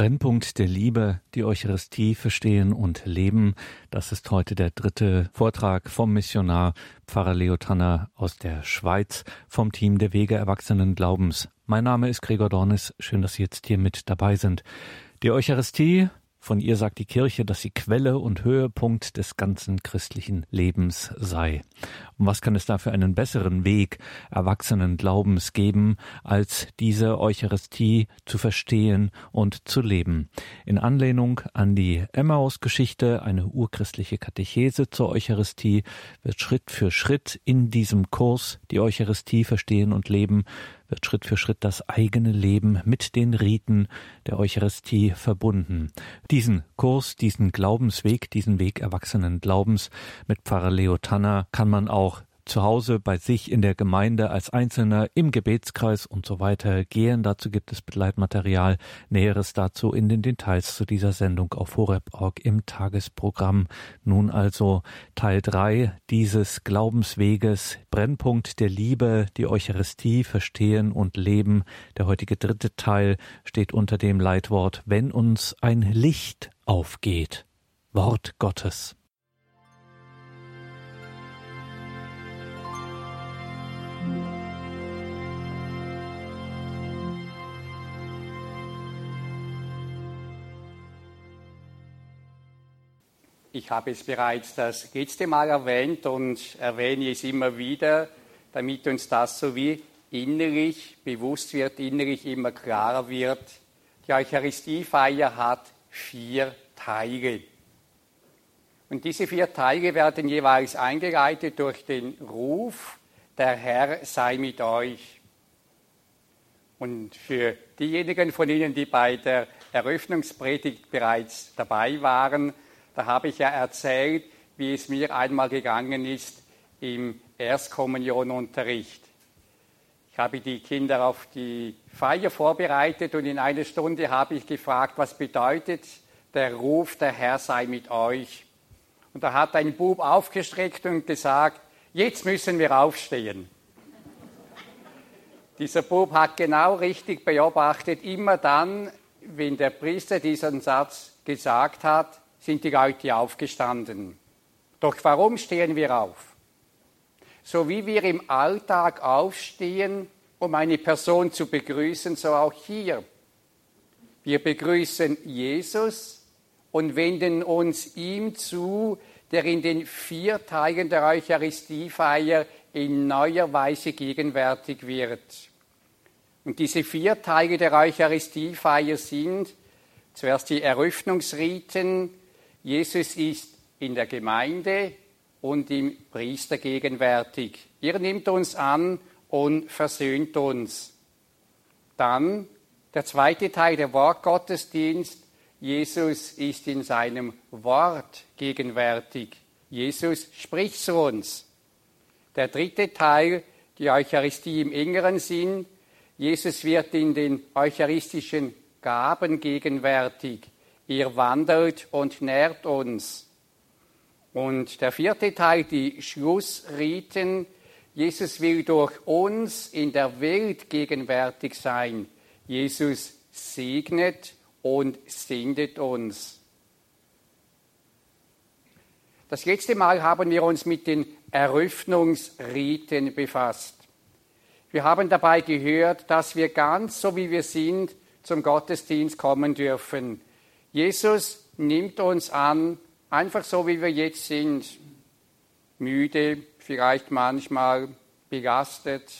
Brennpunkt der Liebe, die Eucharistie verstehen und leben. Das ist heute der dritte Vortrag vom Missionar Pfarrer Leo Tanner aus der Schweiz vom Team der Wege Erwachsenen Glaubens. Mein Name ist Gregor Dornis. Schön, dass Sie jetzt hier mit dabei sind. Die Eucharistie von ihr sagt die Kirche, dass sie Quelle und Höhepunkt des ganzen christlichen Lebens sei. Und was kann es da für einen besseren Weg erwachsenen Glaubens geben, als diese Eucharistie zu verstehen und zu leben? In Anlehnung an die Emmaus-Geschichte, eine urchristliche Katechese zur Eucharistie, wird Schritt für Schritt in diesem Kurs die Eucharistie verstehen und leben wird Schritt für Schritt das eigene Leben mit den Riten der Eucharistie verbunden. Diesen Kurs, diesen Glaubensweg, diesen Weg erwachsenen Glaubens mit Pfarrer Leo Tanner kann man auch zu Hause bei sich in der Gemeinde als Einzelner im Gebetskreis und so weiter gehen. Dazu gibt es Begleitmaterial. Näheres dazu in den Details zu dieser Sendung auf horeb.org im Tagesprogramm. Nun also Teil drei dieses Glaubensweges, Brennpunkt der Liebe, die Eucharistie verstehen und leben. Der heutige dritte Teil steht unter dem Leitwort, wenn uns ein Licht aufgeht. Wort Gottes. Ich habe es bereits das letzte Mal erwähnt und erwähne es immer wieder, damit uns das so wie innerlich bewusst wird, innerlich immer klarer wird. Die Eucharistiefeier hat vier Teile. Und diese vier Teile werden jeweils eingeleitet durch den Ruf, der Herr sei mit euch. Und für diejenigen von Ihnen, die bei der Eröffnungspredigt bereits dabei waren, da habe ich ja erzählt, wie es mir einmal gegangen ist im Erstkommunionunterricht. Ich habe die Kinder auf die Feier vorbereitet und in einer Stunde habe ich gefragt, was bedeutet der Ruf, der Herr sei mit euch. Und da hat ein Bub aufgestreckt und gesagt, jetzt müssen wir aufstehen. Dieser Bub hat genau richtig beobachtet, immer dann, wenn der Priester diesen Satz gesagt hat, sind die Leute aufgestanden. Doch warum stehen wir auf? So wie wir im Alltag aufstehen, um eine Person zu begrüßen, so auch hier. Wir begrüßen Jesus und wenden uns ihm zu, der in den vier Teilen der Eucharistiefeier in neuer Weise gegenwärtig wird. Und diese vier Teile der Eucharistiefeier sind zuerst die Eröffnungsriten, Jesus ist in der Gemeinde und im Priester gegenwärtig. Er nimmt uns an und versöhnt uns. Dann der zweite Teil, der Wortgottesdienst. Jesus ist in seinem Wort gegenwärtig. Jesus spricht zu uns. Der dritte Teil, die Eucharistie im engeren Sinn. Jesus wird in den eucharistischen Gaben gegenwärtig. Er wandelt und nährt uns. Und der vierte Teil, die Schlussriten. Jesus will durch uns in der Welt gegenwärtig sein. Jesus segnet und sendet uns. Das letzte Mal haben wir uns mit den Eröffnungsriten befasst. Wir haben dabei gehört, dass wir ganz so wie wir sind zum Gottesdienst kommen dürfen. Jesus nimmt uns an, einfach so wie wir jetzt sind, müde, vielleicht manchmal belastet,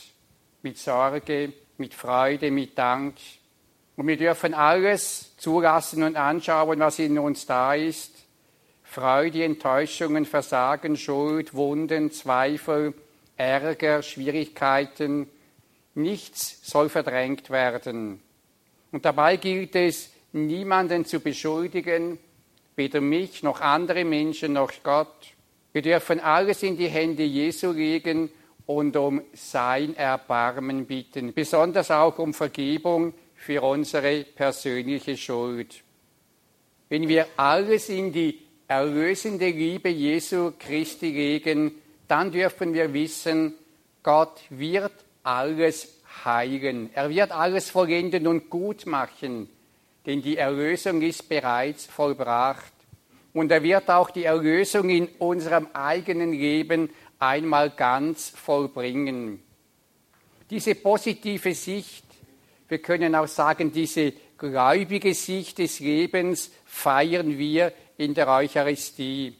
mit Sorge, mit Freude, mit Dank. Und wir dürfen alles zulassen und anschauen, was in uns da ist. Freude, Enttäuschungen, Versagen, Schuld, Wunden, Zweifel, Ärger, Schwierigkeiten. Nichts soll verdrängt werden. Und dabei gilt es, niemanden zu beschuldigen, weder mich noch andere Menschen noch Gott. Wir dürfen alles in die Hände Jesu legen und um sein Erbarmen bitten, besonders auch um Vergebung für unsere persönliche Schuld. Wenn wir alles in die erlösende Liebe Jesu Christi legen, dann dürfen wir wissen, Gott wird alles heilen. Er wird alles vollenden und gut machen. Denn die Erlösung ist bereits vollbracht. Und er wird auch die Erlösung in unserem eigenen Leben einmal ganz vollbringen. Diese positive Sicht, wir können auch sagen, diese gläubige Sicht des Lebens feiern wir in der Eucharistie.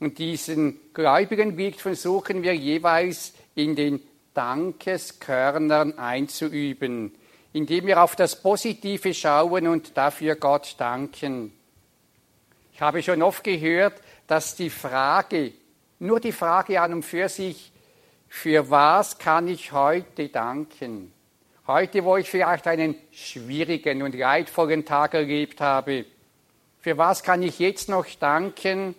Und diesen gläubigen Weg versuchen wir jeweils in den Dankeskörnern einzuüben, indem wir auf das Positive schauen und dafür Gott danken. Ich habe schon oft gehört, dass die Frage, nur die Frage an und für sich, für was kann ich heute danken? Heute, wo ich vielleicht einen schwierigen und leidvollen Tag erlebt habe, für was kann ich jetzt noch danken?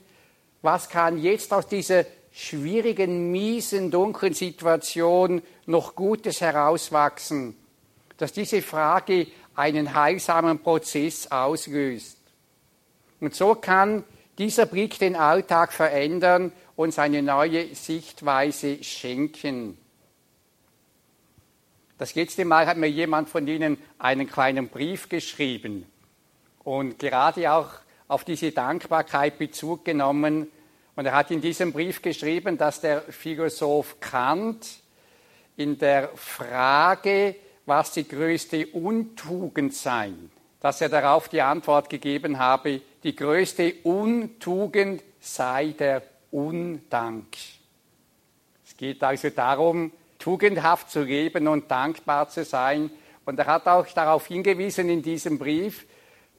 Was kann jetzt aus dieser schwierigen, miesen, dunklen Situation noch Gutes herauswachsen? Dass diese Frage einen heilsamen Prozess auslöst. Und so kann dieser Blick den Alltag verändern, uns eine neue Sichtweise schenken. Das letzte Mal hat mir jemand von Ihnen einen kleinen Brief geschrieben und gerade auch auf diese Dankbarkeit Bezug genommen. Und er hat in diesem Brief geschrieben, dass der Philosoph Kant in der Frage, was die größte Untugend sei, dass er darauf die Antwort gegeben habe, die größte Untugend sei der Undank. Es geht also darum, tugendhaft zu leben und dankbar zu sein. Und er hat auch darauf hingewiesen in diesem Brief,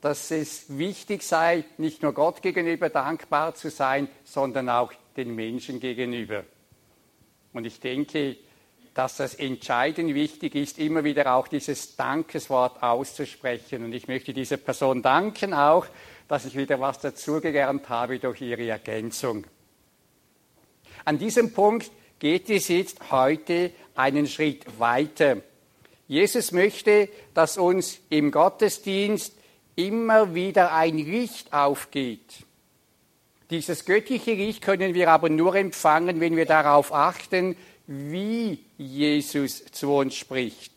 dass es wichtig sei, nicht nur Gott gegenüber dankbar zu sein, sondern auch den Menschen gegenüber. Und ich denke, dass das entscheidend wichtig ist, immer wieder auch dieses Dankeswort auszusprechen. Und ich möchte dieser Person danken auch, dass ich wieder was dazugelernt habe durch ihre Ergänzung. An diesem Punkt geht es jetzt heute einen Schritt weiter. Jesus möchte, dass uns im Gottesdienst immer wieder ein Licht aufgeht. Dieses göttliche Licht können wir aber nur empfangen, wenn wir darauf achten, wie Jesus zu uns spricht.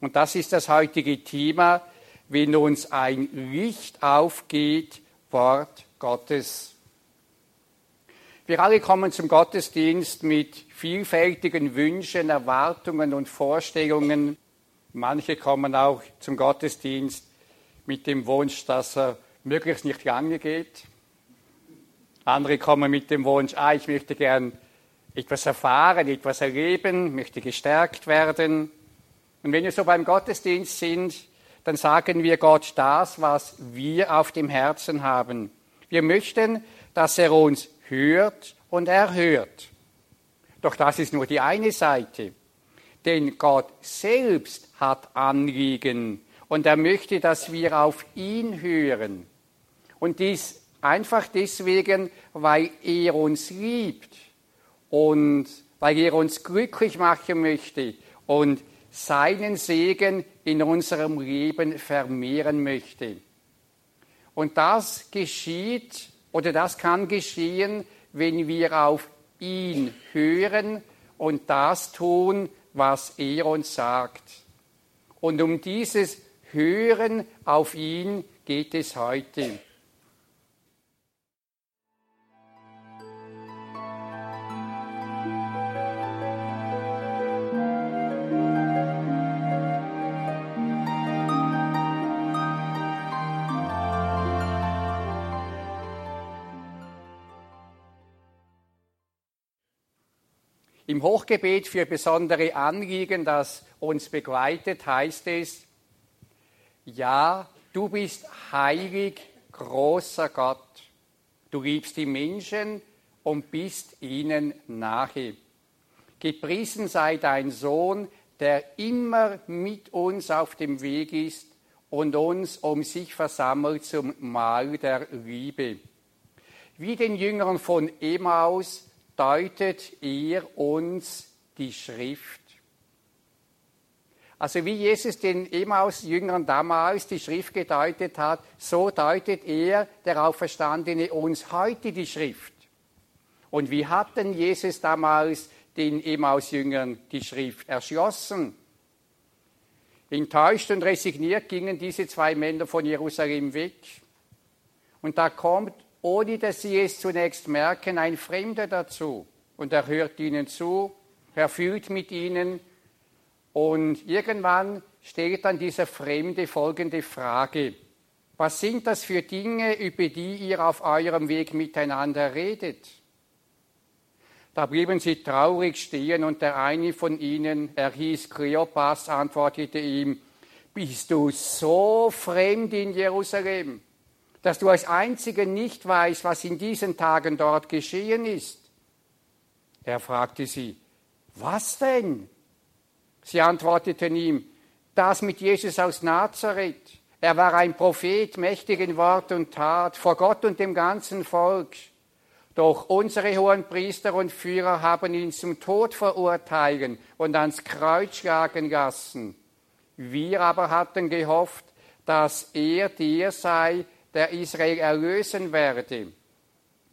Und das ist das heutige Thema, wenn uns ein Licht aufgeht, Wort Gottes. Wir alle kommen zum Gottesdienst mit vielfältigen Wünschen, Erwartungen und Vorstellungen. Manche kommen auch zum Gottesdienst mit dem Wunsch, dass er möglichst nicht lange geht. Andere kommen mit dem Wunsch, ah, ich möchte gern etwas erfahren, etwas erleben, möchte gestärkt werden. Und wenn wir so beim Gottesdienst sind, dann sagen wir Gott das, was wir auf dem Herzen haben. Wir möchten, dass er uns hört und erhört. Doch das ist nur die eine Seite. Denn Gott selbst hat Anliegen und er möchte, dass wir auf ihn hören. Und dies einfach deswegen, weil er uns liebt und weil er uns glücklich machen möchte und seinen Segen in unserem Leben vermehren möchte. Und das geschieht oder das kann geschehen, wenn wir auf ihn hören und das tun, was er uns sagt. Und um dieses Hören auf ihn geht es heute. Im Hochgebet für besondere Anliegen, das uns begleitet, heißt es, ja, du bist heilig, großer Gott. Du liebst die Menschen und bist ihnen nahe. Gepriesen sei dein Sohn, der immer mit uns auf dem Weg ist und uns um sich versammelt zum Mahl der Liebe. Wie den Jüngern von Emmaus deutet er uns die Schrift. Also wie Jesus den Emmaus-Jüngern damals die Schrift gedeutet hat, so deutet er, der Auferstandene, uns heute die Schrift. Und wie hat denn Jesus damals den Emmaus-Jüngern die Schrift erschlossen? Enttäuscht und resigniert gingen diese zwei Männer von Jerusalem weg. Und da kommt, ohne dass sie es zunächst merken, ein Fremder dazu. Und er hört ihnen zu, er fühlt mit ihnen. Und irgendwann stellt dann dieser Fremde folgende Frage. Was sind das für Dinge, über die ihr auf eurem Weg miteinander redet? Da blieben sie traurig stehen und der eine von ihnen, er hieß Kleopas, antwortete ihm, bist du so fremd in Jerusalem, dass du als einziger nicht weißt, was in diesen Tagen dort geschehen ist? Er fragte sie, was denn? Sie antworteten ihm, das mit Jesus aus Nazareth. Er war ein Prophet, mächtig in Wort und Tat, vor Gott und dem ganzen Volk. Doch unsere hohen Priester und Führer haben ihn zum Tod verurteilen und ans Kreuz schlagen lassen. Wir aber hatten gehofft, dass er der sei, der Israel erlösen werde.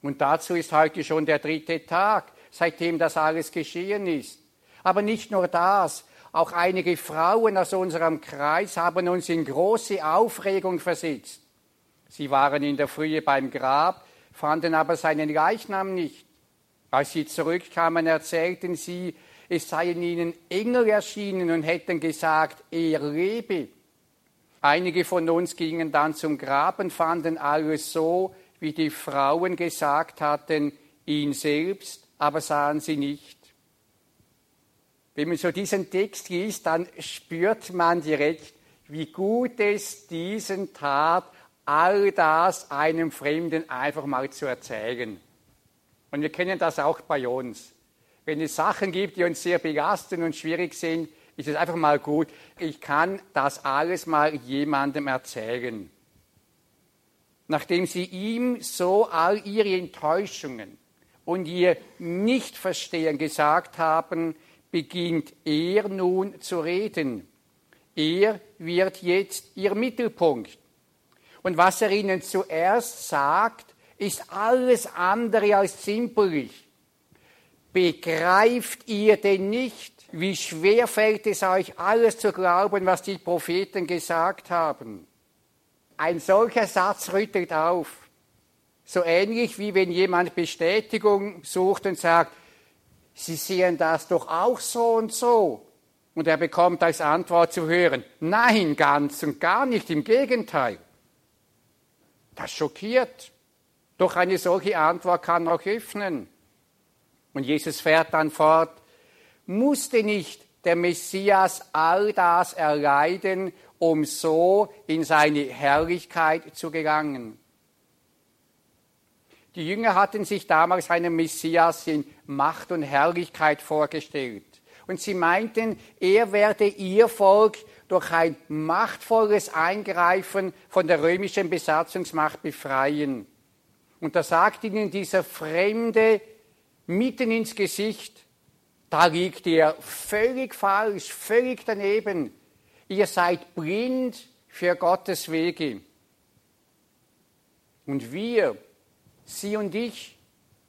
Und dazu ist heute schon der dritte Tag, seitdem das alles geschehen ist. Aber nicht nur das, auch einige Frauen aus unserem Kreis haben uns in große Aufregung versetzt. Sie waren in der Frühe beim Grab, fanden aber seinen Leichnam nicht. Als sie zurückkamen, erzählten sie, es seien ihnen Engel erschienen und hätten gesagt, er lebe. Einige von uns gingen dann zum Grab und fanden alles so, wie die Frauen gesagt hatten, ihn selbst aber sahen sie nicht. Wenn man so diesen Text liest, dann spürt man direkt, wie gut es diesen tat, all das einem Fremden einfach mal zu erzählen. Und wir kennen das auch bei uns. Wenn es Sachen gibt, die uns sehr belasten und schwierig sind, ist es einfach mal gut. Ich kann das alles mal jemandem erzählen. Nachdem sie ihm so all ihre Enttäuschungen und ihr Nichtverstehen gesagt haben, beginnt er nun zu reden. Er wird jetzt ihr Mittelpunkt. Und was er ihnen zuerst sagt, ist alles andere als zimperlich. Begreift ihr denn nicht, wie schwer fällt es euch, alles zu glauben, was die Propheten gesagt haben? Ein solcher Satz rüttelt auf. So ähnlich wie wenn jemand Bestätigung sucht und sagt, Sie sehen das doch auch so und so. Und er bekommt als Antwort zu hören, nein, ganz und gar nicht, im Gegenteil. Das schockiert. Doch eine solche Antwort kann auch öffnen. Und Jesus fährt dann fort, musste nicht der Messias all das erleiden, um so in seine Herrlichkeit zu gelangen. Die Jünger hatten sich damals einen Messias in Macht und Herrlichkeit vorgestellt. Und sie meinten, er werde ihr Volk durch ein machtvolles Eingreifen von der römischen Besatzungsmacht befreien. Und da sagt ihnen dieser Fremde mitten ins Gesicht, da liegt ihr völlig falsch, völlig daneben. Ihr seid blind für Gottes Wege. Und wir, Sie und ich,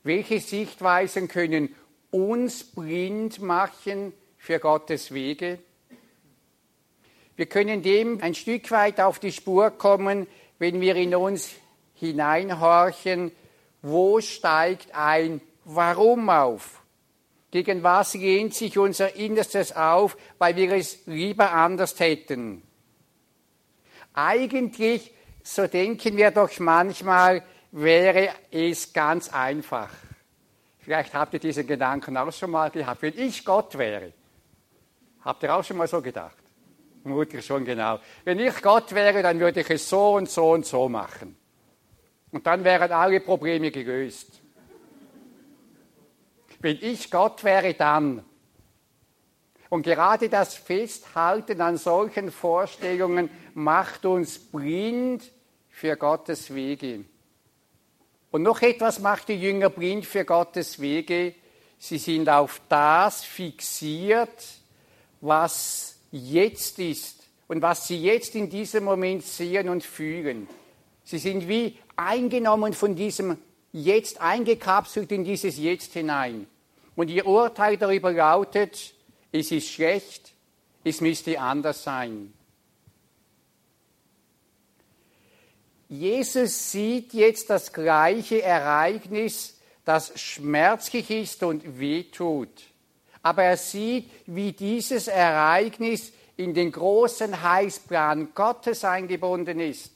welche Sichtweisen können uns blind machen für Gottes Wege? Wir können dem ein Stück weit auf die Spur kommen, wenn wir in uns hineinhorchen, wo steigt ein Warum auf? Gegen was lehnt sich unser Innerstes auf, weil wir es lieber anders hätten? Eigentlich, so denken wir doch manchmal, wäre es ganz einfach. Vielleicht habt ihr diesen Gedanken auch schon mal gehabt. Wenn ich Gott wäre, habt ihr auch schon mal so gedacht? Mutig schon genau. Wenn ich Gott wäre, dann würde ich es so und so und so machen. Und dann wären alle Probleme gelöst. Wenn ich Gott wäre, dann. Und gerade das Festhalten an solchen Vorstellungen macht uns blind für Gottes Wege. Und noch etwas macht die Jünger blind für Gottes Wege. Sie sind auf das fixiert, was jetzt ist und was sie jetzt in diesem Moment sehen und fühlen. Sie sind wie eingenommen von diesem jetzt eingekapselt in dieses Jetzt hinein. Und ihr Urteil darüber lautet, es ist schlecht, es müsste anders sein. Jesus sieht jetzt das gleiche Ereignis, das schmerzlich ist und wehtut. Aber er sieht, wie dieses Ereignis in den großen Heilsplan Gottes eingebunden ist.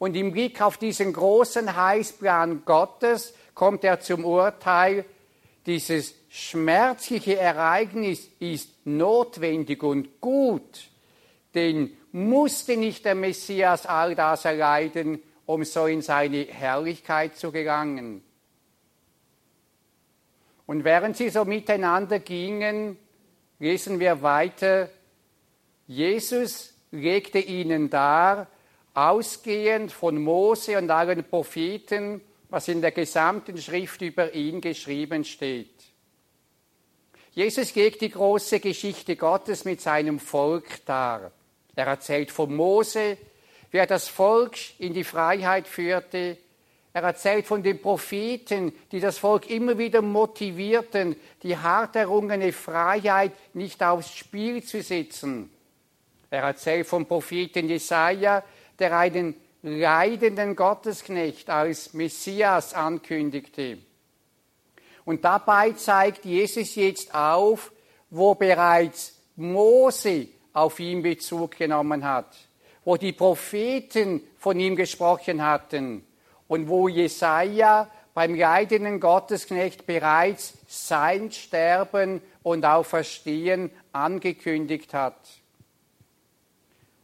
Und im Blick auf diesen großen Heilsplan Gottes kommt er zum Urteil, dieses schmerzliche Ereignis ist notwendig und gut, denn musste nicht der Messias all das erleiden, um so in seine Herrlichkeit zu gelangen. Und während sie so miteinander gingen, lesen wir weiter, Jesus legte ihnen dar, ausgehend von Mose und allen Propheten, was in der gesamten Schrift über ihn geschrieben steht. Jesus legt die große Geschichte Gottes mit seinem Volk dar. Er erzählt von Mose, wie er das Volk in die Freiheit führte. Er erzählt von den Propheten, die das Volk immer wieder motivierten, die hart errungene Freiheit nicht aufs Spiel zu setzen. Er erzählt vom Propheten Jesaja, der einen leidenden Gottesknecht als Messias ankündigte. Und dabei zeigt Jesus jetzt auf, wo bereits Mose auf ihn Bezug genommen hat wo die Propheten von ihm gesprochen hatten und wo Jesaja beim leidenden Gottesknecht bereits sein Sterben und Auferstehen angekündigt hat.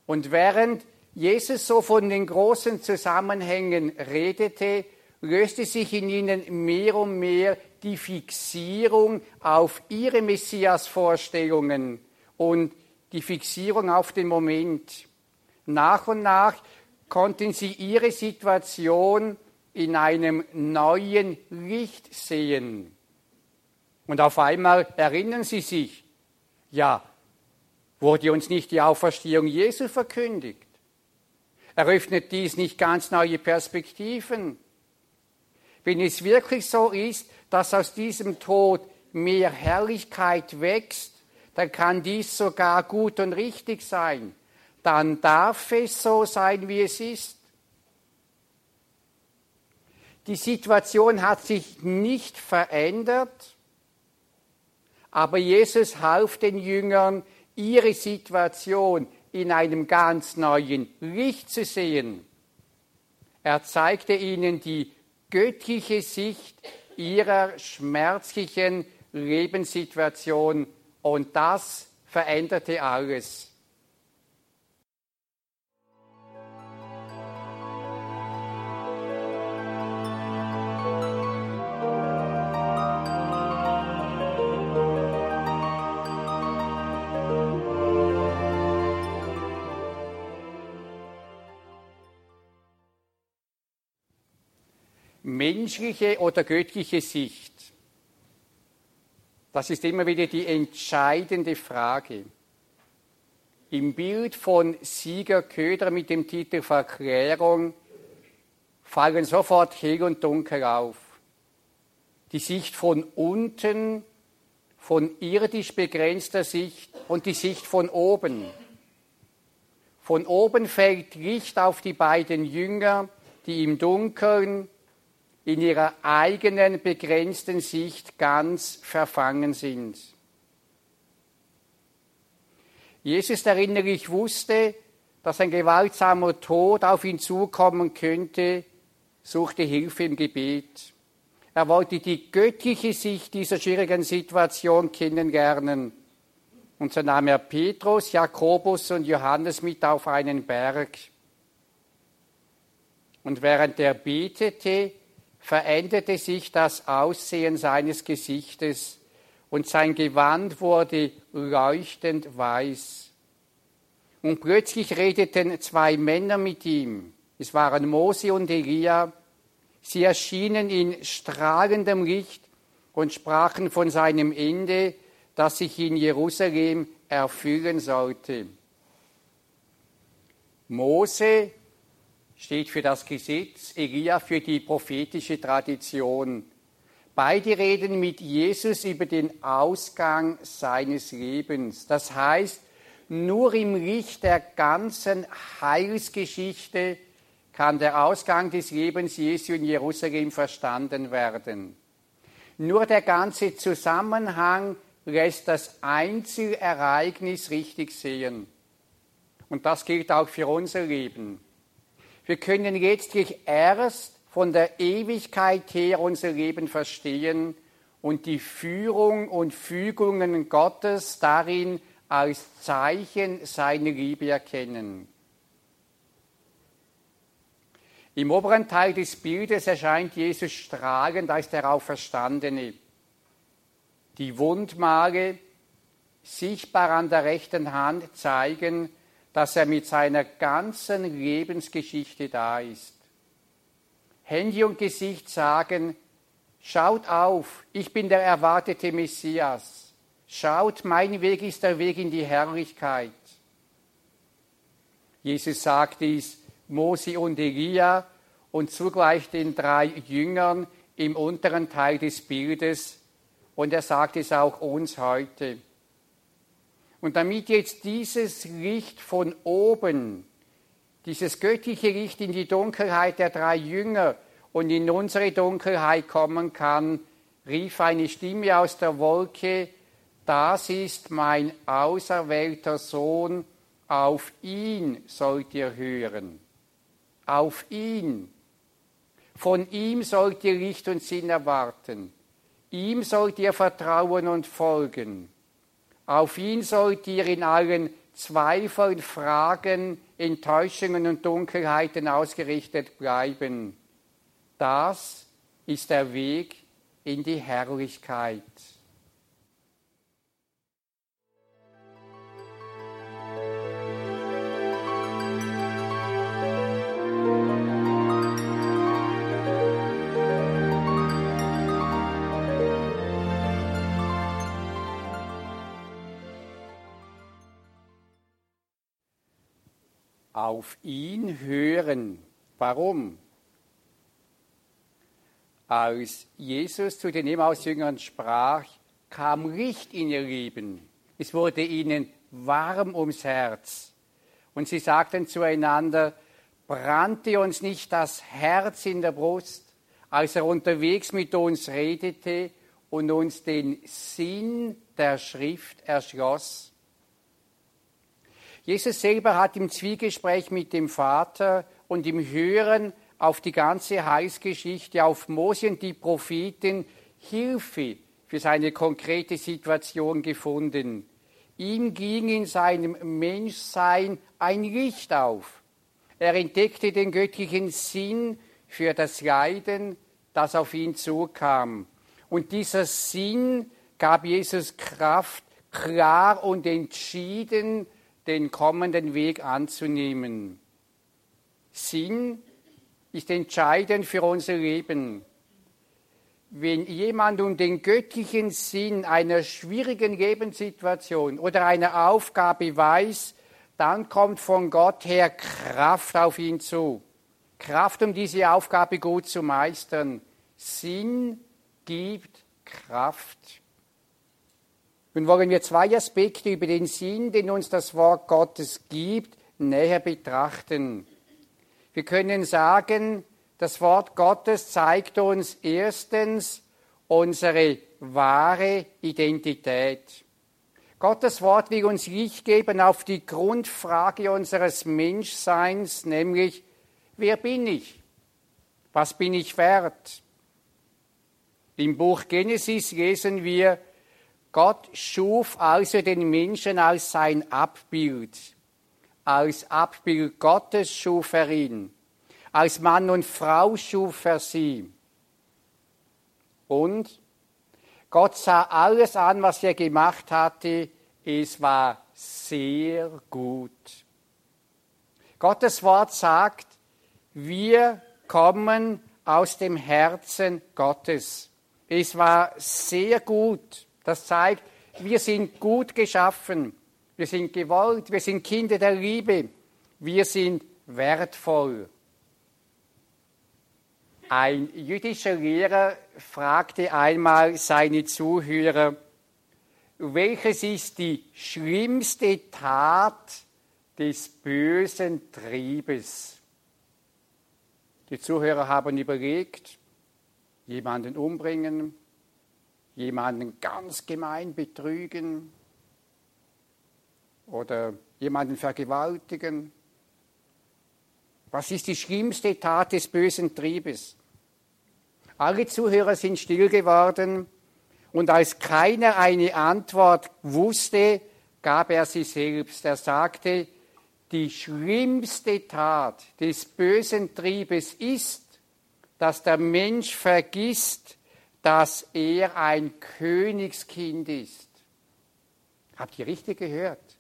Und während Jesus so von den großen Zusammenhängen redete, löste sich in ihnen mehr und mehr die Fixierung auf ihre Messias-Vorstellungen und die Fixierung auf den Moment. Nach und nach konnten sie ihre Situation in einem neuen Licht sehen. Und auf einmal erinnern sie sich, ja, wurde uns nicht die Auferstehung Jesu verkündigt? Eröffnet dies nicht ganz neue Perspektiven? Wenn es wirklich so ist, dass aus diesem Tod mehr Herrlichkeit wächst, dann kann dies sogar gut und richtig sein dann darf es so sein, wie es ist. Die Situation hat sich nicht verändert, aber Jesus half den Jüngern, ihre Situation in einem ganz neuen Licht zu sehen. Er zeigte ihnen die göttliche Sicht ihrer schmerzlichen Lebenssituation und das veränderte alles. Menschliche oder göttliche Sicht? Das ist immer wieder die entscheidende Frage. Im Bild von Sieger Köder mit dem Titel Verklärung fallen sofort hell und dunkel auf. Die Sicht von unten, von irdisch begrenzter Sicht und die Sicht von oben. Von oben fällt Licht auf die beiden Jünger, die im Dunkeln in ihrer eigenen begrenzten Sicht ganz verfangen sind. Jesus, der innerlich wusste, dass ein gewaltsamer Tod auf ihn zukommen könnte, suchte Hilfe im Gebet. Er wollte die göttliche Sicht dieser schwierigen Situation kennenlernen. Und so nahm er Petrus, Jakobus und Johannes mit auf einen Berg. Und während er betete, veränderte sich das Aussehen seines Gesichtes und sein Gewand wurde leuchtend weiß. Und plötzlich redeten zwei Männer mit ihm. Es waren Mose und Elia. Sie erschienen in strahlendem Licht und sprachen von seinem Ende, das sich in Jerusalem erfüllen sollte. Mose steht für das Gesetz, Elia für die prophetische Tradition. Beide reden mit Jesus über den Ausgang seines Lebens. Das heißt, nur im Licht der ganzen Heilsgeschichte kann der Ausgang des Lebens Jesu in Jerusalem verstanden werden. Nur der ganze Zusammenhang lässt das Einzelereignis richtig sehen. Und das gilt auch für unser Leben. Wir können letztlich erst von der Ewigkeit her unser Leben verstehen und die Führung und Fügungen Gottes darin als Zeichen seiner Liebe erkennen. Im oberen Teil des Bildes erscheint Jesus strahlend als der Auferstandene. Die Wundmale, sichtbar an der rechten Hand, zeigen, dass er mit seiner ganzen Lebensgeschichte da ist. Handy und Gesicht sagen, schaut auf, ich bin der erwartete Messias. Schaut, mein Weg ist der Weg in die Herrlichkeit. Jesus sagt dies Mose und Elia und zugleich den drei Jüngern im unteren Teil des Bildes. Und er sagt es auch uns heute. Und damit jetzt dieses Licht von oben, dieses göttliche Licht in die Dunkelheit der drei Jünger und in unsere Dunkelheit kommen kann, rief eine Stimme aus der Wolke, das ist mein auserwählter Sohn, auf ihn sollt ihr hören. Auf ihn. Von ihm sollt ihr Licht und Sinn erwarten. Ihm sollt ihr vertrauen und folgen. Auf ihn sollt ihr in allen Zweifeln, Fragen, Enttäuschungen und Dunkelheiten ausgerichtet bleiben. Das ist der Weg in die Herrlichkeit. Auf ihn hören. Warum? Als Jesus zu den Emmaus-Jüngern sprach, kam Licht in ihr Leben. Es wurde ihnen warm ums Herz. Und sie sagten zueinander, brannte uns nicht das Herz in der Brust, als er unterwegs mit uns redete und uns den Sinn der Schrift erschloss? Jesus selber hat im Zwiegespräch mit dem Vater und im Hören auf die ganze Heilsgeschichte, auf Mose und die Propheten Hilfe für seine konkrete Situation gefunden. Ihm ging in seinem Menschsein ein Licht auf. Er entdeckte den göttlichen Sinn für das Leiden, das auf ihn zukam. Und dieser Sinn gab Jesus Kraft, klar und entschieden den kommenden Weg anzunehmen. Sinn ist entscheidend für unser Leben. Wenn jemand um den göttlichen Sinn einer schwierigen Lebenssituation oder einer Aufgabe weiß, dann kommt von Gott her Kraft auf ihn zu. Kraft, um diese Aufgabe gut zu meistern. Sinn gibt Kraft. Nun wollen wir zwei Aspekte über den Sinn, den uns das Wort Gottes gibt, näher betrachten. Wir können sagen, das Wort Gottes zeigt uns erstens unsere wahre Identität. Gottes Wort will uns Licht geben auf die Grundfrage unseres Menschseins, nämlich, wer bin ich? Was bin ich wert? Im Buch Genesis lesen wir, Gott schuf also den Menschen als sein Abbild. Als Abbild Gottes schuf er ihn. Als Mann und Frau schuf er sie. Und Gott sah alles an, was er gemacht hatte. Es war sehr gut. Gottes Wort sagt, wir kommen aus dem Herzen Gottes. Es war sehr gut. Das zeigt, wir sind gut geschaffen, wir sind gewollt, wir sind Kinder der Liebe, wir sind wertvoll. Ein jüdischer Lehrer fragte einmal seine Zuhörer, welches ist die schlimmste Tat des bösen Triebes? Die Zuhörer haben überlegt, jemanden umbringen, jemanden ganz gemein betrügen oder jemanden vergewaltigen. Was ist die schlimmste Tat des bösen Triebes? Alle Zuhörer sind still geworden und als keiner eine Antwort wusste, gab er sie selbst. Er sagte, die schlimmste Tat des bösen Triebes ist, dass der Mensch vergisst, dass er ein Königskind ist. Habt ihr richtig gehört?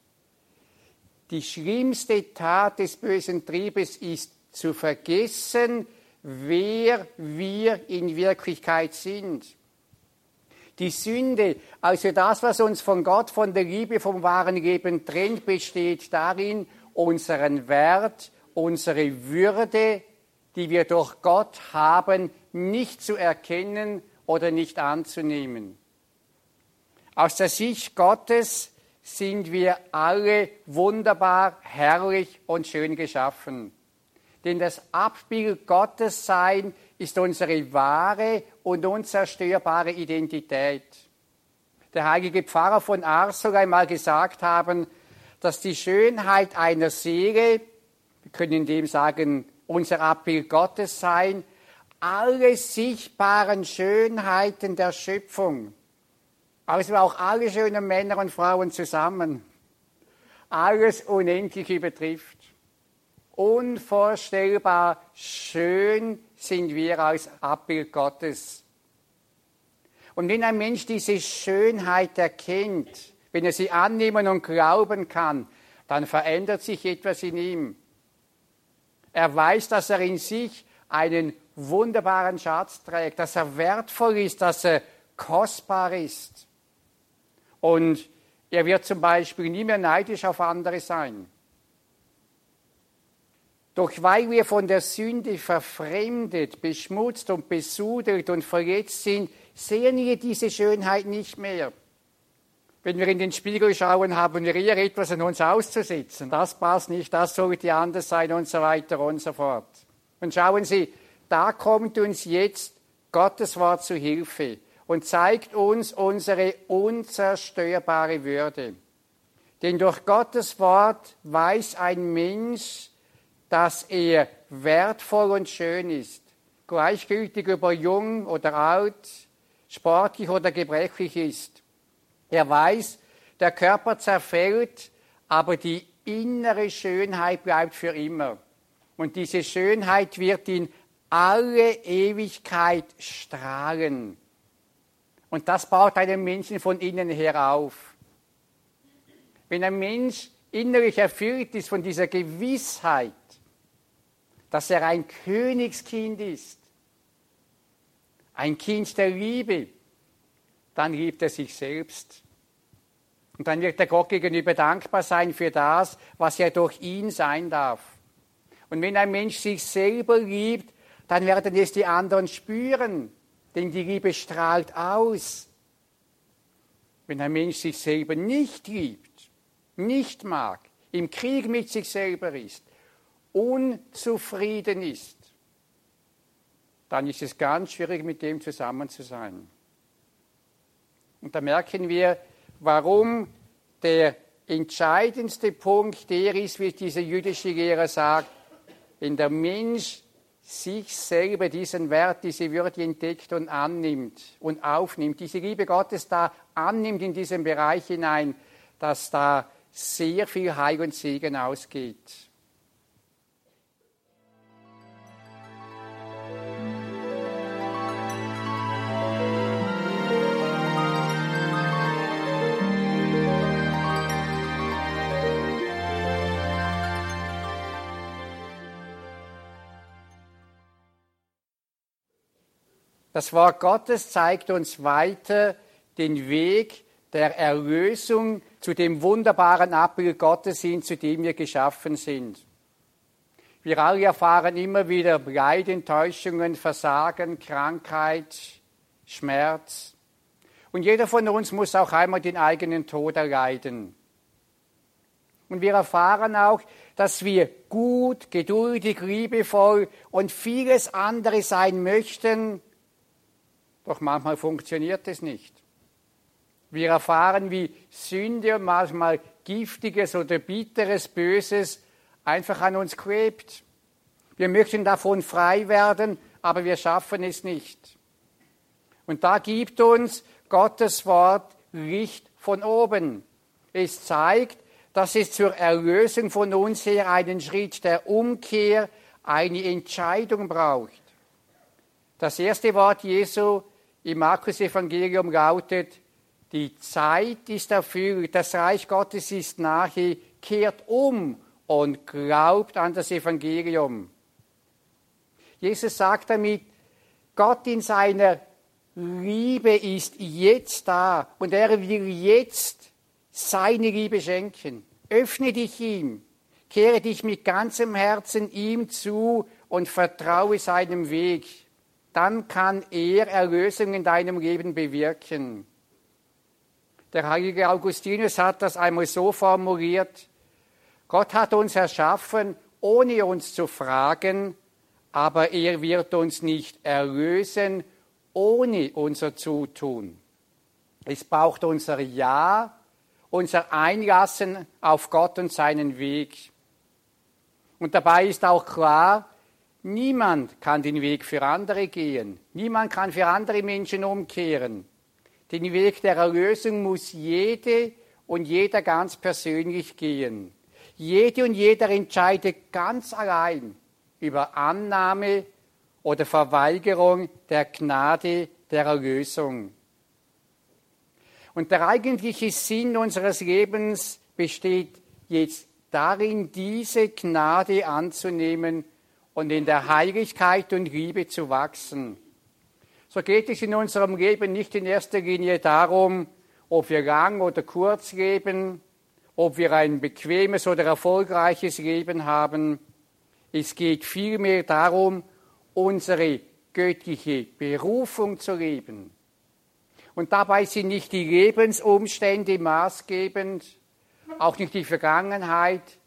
Die schlimmste Tat des bösen Triebes ist zu vergessen, wer wir in Wirklichkeit sind. Die Sünde, also das, was uns von Gott, von der Liebe, vom wahren Leben trennt, besteht darin, unseren Wert, unsere Würde, die wir durch Gott haben, nicht zu erkennen oder nicht anzunehmen. Aus der Sicht Gottes sind wir alle wunderbar, herrlich und schön geschaffen. Denn das Abbild Gottes sein ist unsere wahre und unzerstörbare Identität. Der heilige Pfarrer von Ars soll einmal gesagt haben, dass die Schönheit einer Seele, wir können in dem sagen, unser Abbild Gottes sein, alle sichtbaren Schönheiten der Schöpfung, also auch alle schönen Männer und Frauen zusammen, alles unendlich übertrifft. Unvorstellbar schön sind wir als Abbild Gottes. Und wenn ein Mensch diese Schönheit erkennt, wenn er sie annehmen und glauben kann, dann verändert sich etwas in ihm. Er weiß, dass er in sich einen wunderbaren Schatz trägt, dass er wertvoll ist, dass er kostbar ist. Und er wird zum Beispiel nie mehr neidisch auf andere sein. Doch weil wir von der Sünde verfremdet, beschmutzt und besudelt und verletzt sind, sehen wir diese Schönheit nicht mehr. Wenn wir in den Spiegel schauen, haben wir eher etwas an uns auszusetzen. Das passt nicht, das sollte anders sein und so weiter und so fort. Und schauen Sie, da kommt uns jetzt Gottes Wort zu Hilfe und zeigt uns unsere unzerstörbare Würde. Denn durch Gottes Wort weiß ein Mensch, dass er wertvoll und schön ist, gleichgültig ob er jung oder alt, sportlich oder gebrechlich ist. Er weiß, der Körper zerfällt, aber die innere Schönheit bleibt für immer. Und diese Schönheit wird in alle Ewigkeit strahlen. Und das baut einen Menschen von innen her auf. Wenn ein Mensch innerlich erfüllt ist von dieser Gewissheit, dass er ein Königskind ist, ein Kind der Liebe, dann liebt er sich selbst. Und dann wird er Gott gegenüber dankbar sein für das, was er durch ihn sein darf. Und wenn ein Mensch sich selber liebt, dann werden es die anderen spüren, denn die Liebe strahlt aus. Wenn ein Mensch sich selber nicht liebt, nicht mag, im Krieg mit sich selber ist, unzufrieden ist, dann ist es ganz schwierig, mit dem zusammen zu sein. Und da merken wir, warum der entscheidendste Punkt der ist, wie dieser jüdische Lehrer sagt, wenn der Mensch sich selber diesen Wert, diese Würde entdeckt und annimmt und aufnimmt, diese Liebe Gottes da annimmt in diesen Bereich hinein, dass da sehr viel Heil und Segen ausgeht. Das Wort Gottes zeigt uns weiter den Weg der Erlösung zu dem wunderbaren Abbild Gottes hin, zu dem wir geschaffen sind. Wir alle erfahren immer wieder Leid, Enttäuschungen, Versagen, Krankheit, Schmerz. Und jeder von uns muss auch einmal den eigenen Tod erleiden. Und wir erfahren auch, dass wir gut, geduldig, liebevoll und vieles andere sein möchten, doch manchmal funktioniert es nicht. Wir erfahren, wie Sünde und manchmal giftiges oder bitteres Böses einfach an uns klebt. Wir möchten davon frei werden, aber wir schaffen es nicht. Und da gibt uns Gottes Wort Licht von oben. Es zeigt, dass es zur Erlösung von uns her einen Schritt der Umkehr, eine Entscheidung braucht. Das erste Wort Jesu im Markus Evangelium lautet, die Zeit ist erfüllt, das Reich Gottes ist nahe, kehrt um und glaubt an das Evangelium. Jesus sagt damit, Gott in seiner Liebe ist jetzt da und er will jetzt seine Liebe schenken. Öffne dich ihm, kehre dich mit ganzem Herzen ihm zu und vertraue seinem Weg. Dann kann er Erlösung in deinem Leben bewirken. Der heilige Augustinus hat das einmal so formuliert, Gott hat uns erschaffen, ohne uns zu fragen, aber er wird uns nicht erlösen, ohne unser Zutun. Es braucht unser Ja, unser Einlassen auf Gott und seinen Weg. Und dabei ist auch klar, niemand kann den Weg für andere gehen. Niemand kann für andere Menschen umkehren. Den Weg der Erlösung muss jede und jeder ganz persönlich gehen. Jede und jeder entscheidet ganz allein über Annahme oder Verweigerung der Gnade der Erlösung. Und der eigentliche Sinn unseres Lebens besteht jetzt darin, diese Gnade anzunehmen und in der Heiligkeit und Liebe zu wachsen. So geht es in unserem Leben nicht in erster Linie darum, ob wir lang oder kurz leben, ob wir ein bequemes oder erfolgreiches Leben haben. Es geht vielmehr darum, unsere göttliche Berufung zu leben. Und dabei sind nicht die Lebensumstände maßgebend, auch nicht die Vergangenheit,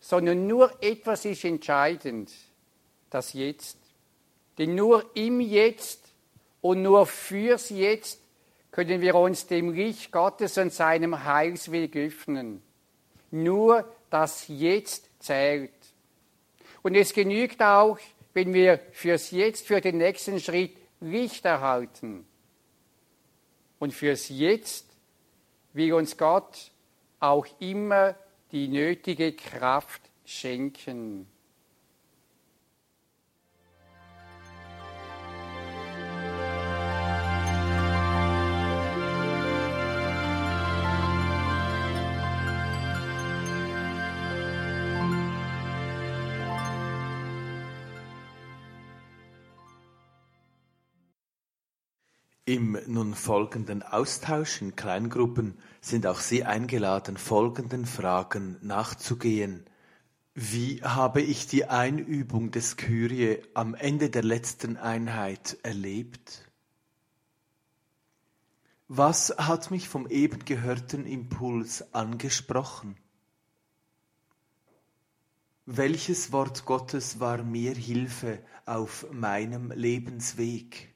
sondern nur etwas ist entscheidend, das Jetzt. Denn nur im Jetzt und nur fürs Jetzt können wir uns dem Licht Gottes und seinem Heilsweg öffnen. Nur das Jetzt zählt. Und es genügt auch, wenn wir fürs Jetzt, für den nächsten Schritt Licht erhalten. Und fürs Jetzt will uns Gott auch immer die nötige Kraft schenken. Im nun folgenden Austausch in Kleingruppen sind auch Sie eingeladen, folgenden Fragen nachzugehen. Wie habe ich die Einübung des Kyrie am Ende der letzten Einheit erlebt? Was hat mich vom eben gehörten Impuls angesprochen? Welches Wort Gottes war mir Hilfe auf meinem Lebensweg?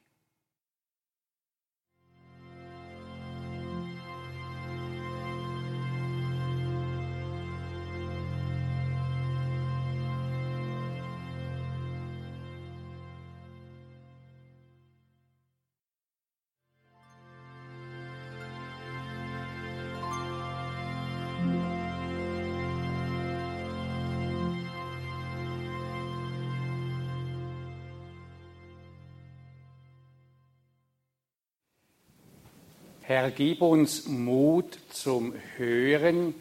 Herr, gib uns Mut zum Hören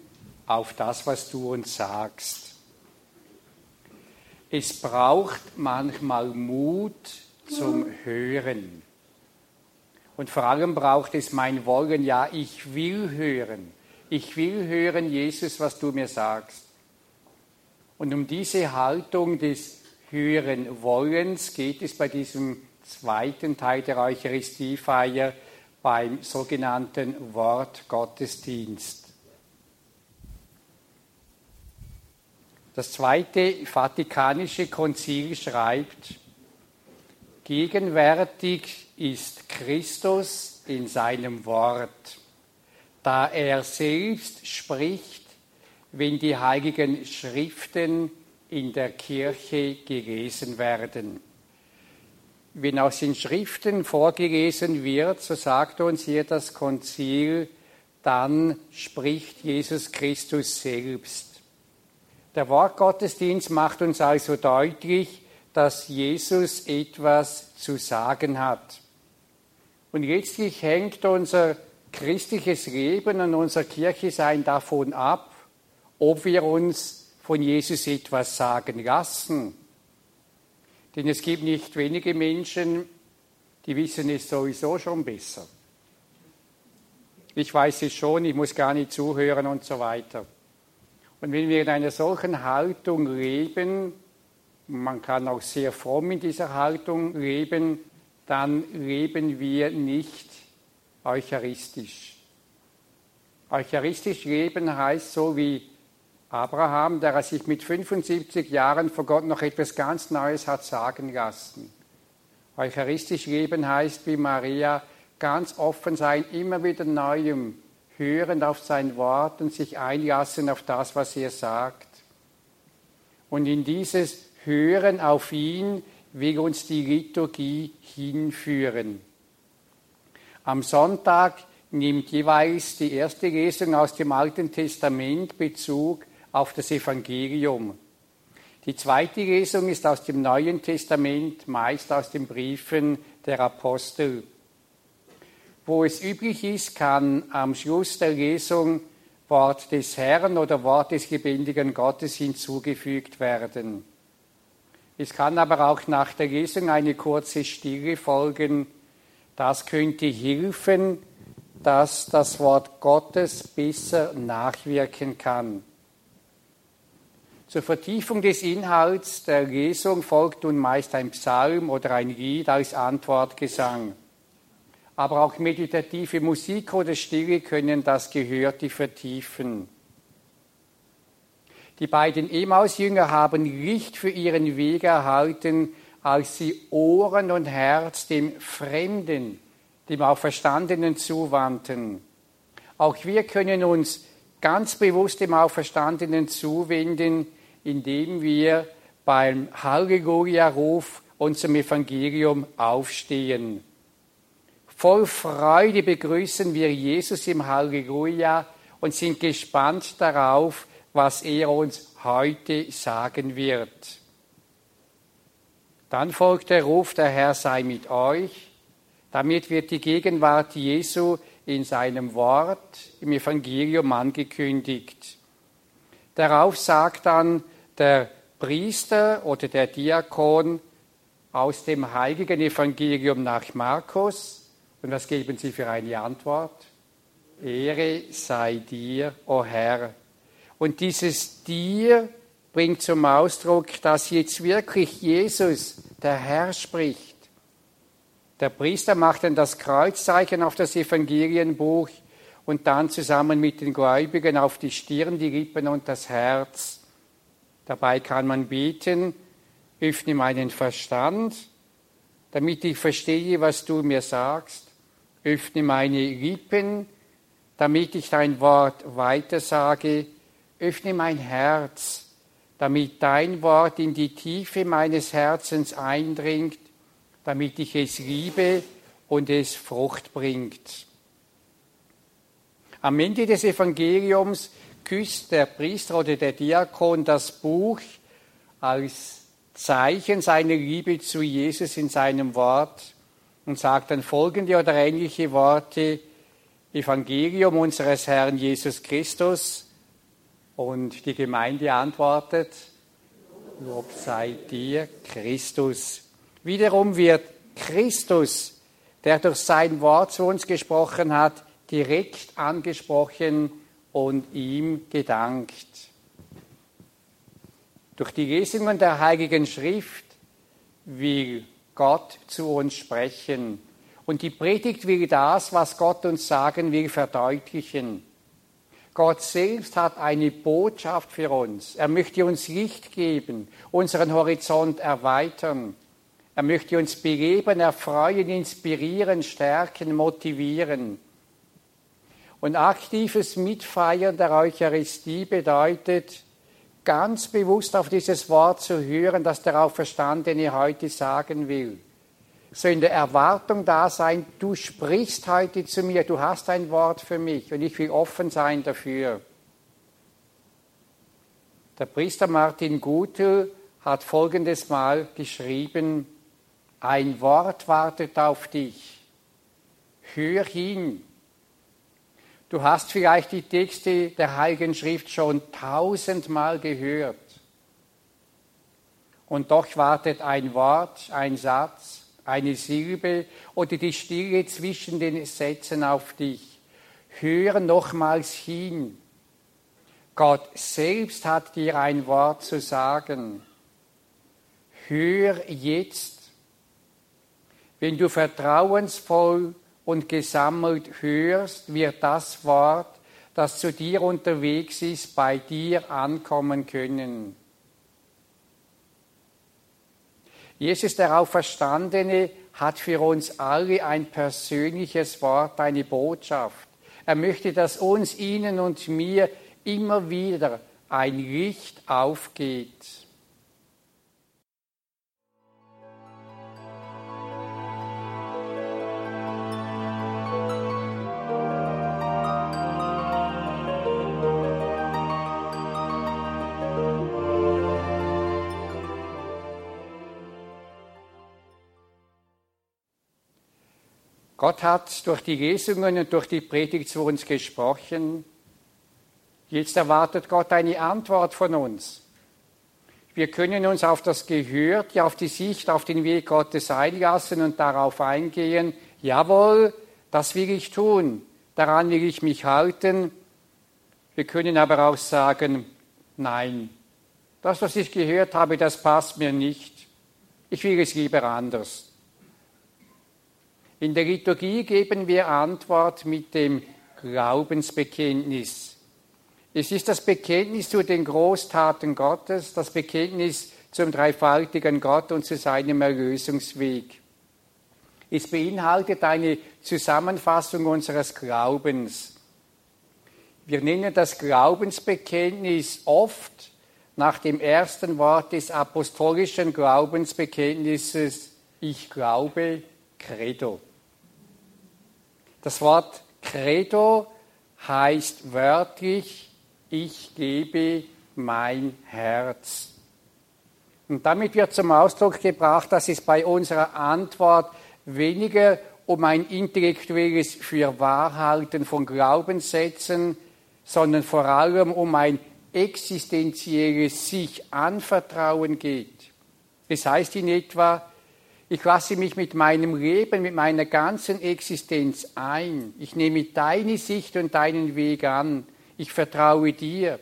auf das, was du uns sagst. Es braucht manchmal Mut zum Hören. Und vor allem braucht es mein Wollen, ja, ich will hören. Ich will hören, Jesus, was du mir sagst. Und um diese Haltung des Hören Wollens geht es bei diesem zweiten Teil der Eucharistiefeier beim sogenannten Wortgottesdienst. Das Zweite Vatikanische Konzil schreibt, gegenwärtig ist Christus in seinem Wort, da er selbst spricht, wenn die heiligen Schriften in der Kirche gelesen werden. Wenn aus den Schriften vorgelesen wird, so sagt uns hier das Konzil, dann spricht Jesus Christus selbst. Der Wortgottesdienst macht uns also deutlich, dass Jesus etwas zu sagen hat. Und letztlich hängt unser christliches Leben und unser Kirchesein davon ab, ob wir uns von Jesus etwas sagen lassen. Denn es gibt nicht wenige Menschen, die wissen es sowieso schon besser. Ich weiß es schon, ich muss gar nicht zuhören und so weiter. Und wenn wir in einer solchen Haltung leben, man kann auch sehr fromm in dieser Haltung leben, dann leben wir nicht eucharistisch. Eucharistisch leben heißt so wie Abraham, der sich mit 75 Jahren vor Gott noch etwas ganz Neues hat sagen lassen. Eucharistisch leben heißt wie Maria ganz offen sein, immer wieder Neuem, hörend auf sein Wort und sich einlassen auf das, was er sagt. Und in dieses Hören auf ihn will uns die Liturgie hinführen. Am Sonntag nimmt jeweils die erste Lesung aus dem Alten Testament Bezug auf das Evangelium. Die zweite Lesung ist aus dem Neuen Testament, meist aus den Briefen der Apostel. Wo es üblich ist, kann am Schluss der Lesung Wort des Herrn oder Wort des lebendigen Gottes hinzugefügt werden. Es kann aber auch nach der Lesung eine kurze Stille folgen. Das könnte helfen, dass das Wort Gottes besser nachwirken kann. Zur Vertiefung des Inhalts der Lesung folgt nun meist ein Psalm oder ein Lied als Antwortgesang. Aber auch meditative Musik oder Stille können das Gehörte vertiefen. Die beiden Emaus-Jünger haben Licht für ihren Weg erhalten, als sie Ohren und Herz dem Fremden, dem Auferstandenen zuwandten. Auch wir können uns ganz bewusst dem Auferstandenen zuwenden, indem wir beim Halleluja-Ruf unserem Evangelium aufstehen. Voll Freude begrüßen wir Jesus im Halleluja und sind gespannt darauf, was er uns heute sagen wird. Dann folgt der Ruf, der Herr sei mit euch. Damit wird die Gegenwart Jesu in seinem Wort im Evangelium angekündigt. Darauf sagt dann der Priester oder der Diakon aus dem heiligen Evangelium nach Markus. Und was geben sie für eine Antwort? Ehre sei dir, o oh Herr. Und dieses dir bringt zum Ausdruck, dass jetzt wirklich Jesus, der Herr, spricht. Der Priester macht dann das Kreuzzeichen auf das Evangelienbuch und dann zusammen mit den Gläubigen auf die Stirn, die Lippen und das Herz. Dabei kann man beten, öffne meinen Verstand, damit ich verstehe, was du mir sagst. Öffne meine Lippen, damit ich dein Wort weitersage Öffne mein Herz, damit dein Wort in die Tiefe meines Herzens eindringt, damit ich es liebe und es Frucht bringt. Am Ende des Evangeliums küsst der Priester oder der Diakon das Buch als Zeichen seiner Liebe zu Jesus in seinem Wort und sagt dann folgende oder ähnliche Worte, Evangelium unseres Herrn Jesus Christus, und die Gemeinde antwortet, Lob sei dir, Christus. Wiederum wird Christus, der durch sein Wort zu uns gesprochen hat, direkt angesprochen und ihm gedankt. Durch die Lesungen der Heiligen Schrift will Gott zu uns sprechen. Und die Predigt will das, was Gott uns sagen will, verdeutlichen. Gott selbst hat eine Botschaft für uns. Er möchte uns Licht geben, unseren Horizont erweitern. Er möchte uns beleben, erfreuen, inspirieren, stärken, motivieren. Und aktives Mitfeiern der Eucharistie bedeutet, ganz bewusst auf dieses Wort zu hören, das der Auferstandene heute sagen will. So in der Erwartung da sein, du sprichst heute zu mir, du hast ein Wort für mich und ich will offen sein dafür. Der Priester Martin Gutel hat folgendes Mal geschrieben, ein Wort wartet auf dich. Hör hin. Du hast vielleicht die Texte der Heiligen Schrift schon tausendmal gehört. Und doch wartet ein Wort, ein Satz, eine Silbe oder die Stille zwischen den Sätzen auf dich. Hör nochmals hin. Gott selbst hat dir ein Wort zu sagen. Hör jetzt. Wenn du vertrauensvoll und gesammelt hörst, wird das Wort, das zu dir unterwegs ist, bei dir ankommen können. Jesus, der Auferstandene, hat für uns alle ein persönliches Wort, eine Botschaft. Er möchte, dass uns, Ihnen und mir immer wieder ein Licht aufgeht. Gott hat durch die Lesungen und durch die Predigt zu uns gesprochen. Jetzt erwartet Gott eine Antwort von uns. Wir können uns auf das Gehörte, auf die Sicht, auf den Weg Gottes einlassen und darauf eingehen, jawohl, das will ich tun, daran will ich mich halten. Wir können aber auch sagen, nein, das, was ich gehört habe, das passt mir nicht. Ich will es lieber anders. In der Liturgie geben wir Antwort mit dem Glaubensbekenntnis. Es ist das Bekenntnis zu den Großtaten Gottes, das Bekenntnis zum dreifaltigen Gott und zu seinem Erlösungsweg. Es beinhaltet eine Zusammenfassung unseres Glaubens. Wir nennen das Glaubensbekenntnis oft nach dem ersten Wort des apostolischen Glaubensbekenntnisses, ich glaube, Credo. Das Wort Credo heißt wörtlich, ich gebe mein Herz. Und damit wird zum Ausdruck gebracht, dass es bei unserer Antwort weniger um ein intellektuelles Fürwahrhalten von Glaubenssätzen, sondern vor allem um ein existenzielles sich anvertrauen geht. Es heißt in etwa, ich lasse mich mit meinem Leben, mit meiner ganzen Existenz ein. Ich nehme deine Sicht und deinen Weg an. Ich vertraue dir.